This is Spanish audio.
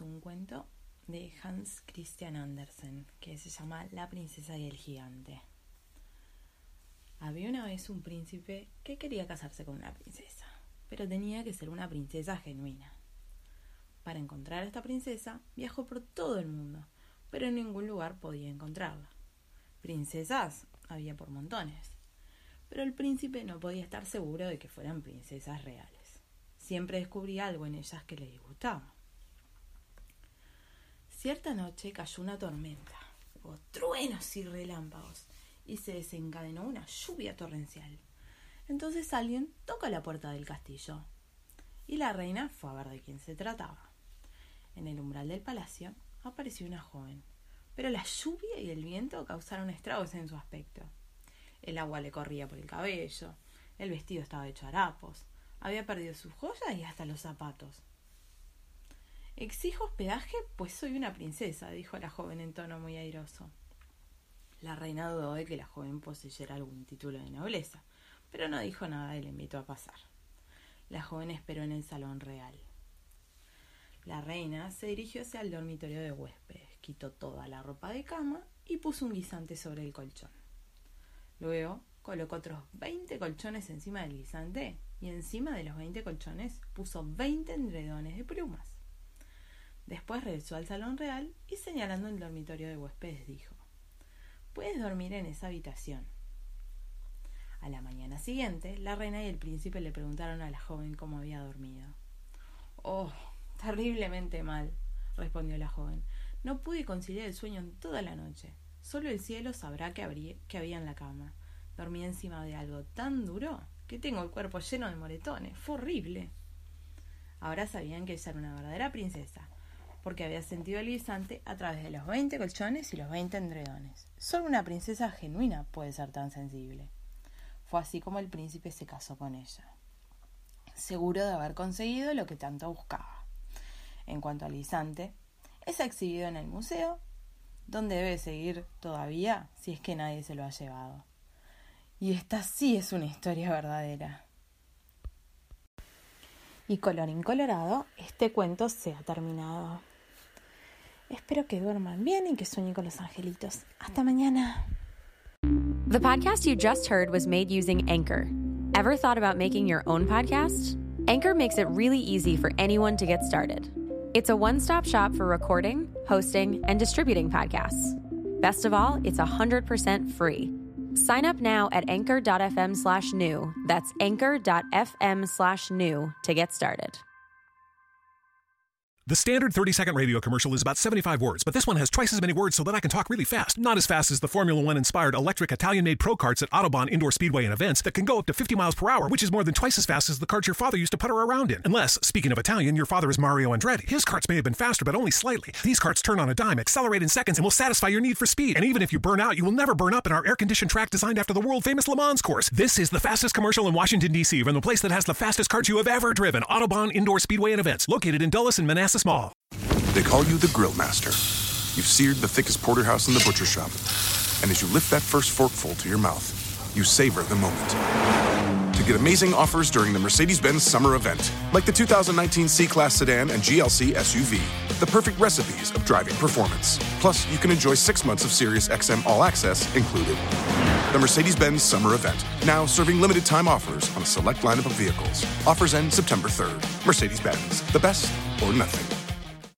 Un cuento de Hans Christian Andersen que se llama La princesa y el gigante. Había una vez un príncipe que quería casarse con una princesa, pero tenía que ser una princesa genuina. Para encontrar a esta princesa viajó por todo el mundo, pero en ningún lugar podía encontrarla. Princesas había por montones, pero el príncipe no podía estar seguro de que fueran princesas reales. Siempre descubría algo en ellas que le disgustaba. Cierta noche cayó una tormenta, hubo truenos y relámpagos, y se desencadenó una lluvia torrencial. Entonces alguien toca la puerta del castillo, y la reina fue a ver de quién se trataba. En el umbral del palacio apareció una joven, pero la lluvia y el viento causaron estragos en su aspecto. El agua le corría por el cabello, el vestido estaba hecho harapos, había perdido sus joyas y hasta los zapatos. Exijo hospedaje, pues soy una princesa, dijo la joven en tono muy airoso. La reina dudó de que la joven poseyera algún título de nobleza, pero no dijo nada y le invitó a pasar. La joven esperó en el salón real. La reina se dirigió hacia el dormitorio de huéspedes, quitó toda la ropa de cama y puso un guisante sobre el colchón. Luego colocó otros veinte colchones encima del guisante y encima de los veinte colchones puso veinte endredones de plumas. Después regresó al salón real y señalando el dormitorio de huéspedes dijo Puedes dormir en esa habitación. A la mañana siguiente, la reina y el príncipe le preguntaron a la joven cómo había dormido. Oh, terriblemente mal, respondió la joven. No pude conciliar el sueño en toda la noche. Solo el cielo sabrá qué, había en la cama. Dormí encima de algo tan duro que tengo el cuerpo lleno de moretones. Fue horrible. Ahora sabían que ella era una verdadera princesa, porque había sentido el guisante a través de los veinte colchones y los veinte endredones. Solo una princesa genuina puede ser tan sensible. Fue así como el príncipe se casó con ella, seguro de haber conseguido lo que tanto buscaba. En cuanto al guisante, es exhibido en el museo, donde debe seguir todavía si es que nadie se lo ha llevado. Y esta sí es una historia verdadera. Y colorín colorado, este cuento se ha terminado. Espero que duerman bien y que sueñen con los angelitos. Hasta mañana. The podcast you just heard was made using Anchor. Ever thought about making your own podcast? Anchor makes it really easy for anyone to get started. It's a one stop shop for recording, hosting, and distributing podcasts. Best of all, it's 100% free. Sign up now at anchor.fm slash new. That's anchor.fm slash new to get started. The standard 30 second radio commercial is about 75 words, but this one has twice as many words so that I can talk really fast. Not as fast as the Formula One inspired electric Italian made pro karts at Autobahn Indoor Speedway and events that can go up to 50 miles per hour, which is more than twice as fast as the karts your father used to putter around in. Unless, speaking of Italian, your father is Mario Andretti. His karts may have been faster, but only slightly. These karts turn on a dime, accelerate in seconds, and will satisfy your need for speed. And even if you burn out, you will never burn up in our air conditioned track designed after the world famous Le Mans course. This is the fastest commercial in Washington, D.C., from the place that has the fastest karts you have ever driven Autobahn Indoor Speedway and events, located in Dulles and Manassas Mall. They call you the Grill Master. You've seared the thickest porterhouse in the butcher shop. And as you lift that first forkful to your mouth, you savor the moment. To get amazing offers during the Mercedes Benz summer event, like the 2019 C Class sedan and GLC SUV, the perfect recipes of driving performance. Plus, you can enjoy six months of Sirius XM All Access included. The Mercedes Benz summer event, now serving limited time offers on a select lineup of vehicles. Offers end September 3rd. Mercedes Benz, the best or nothing.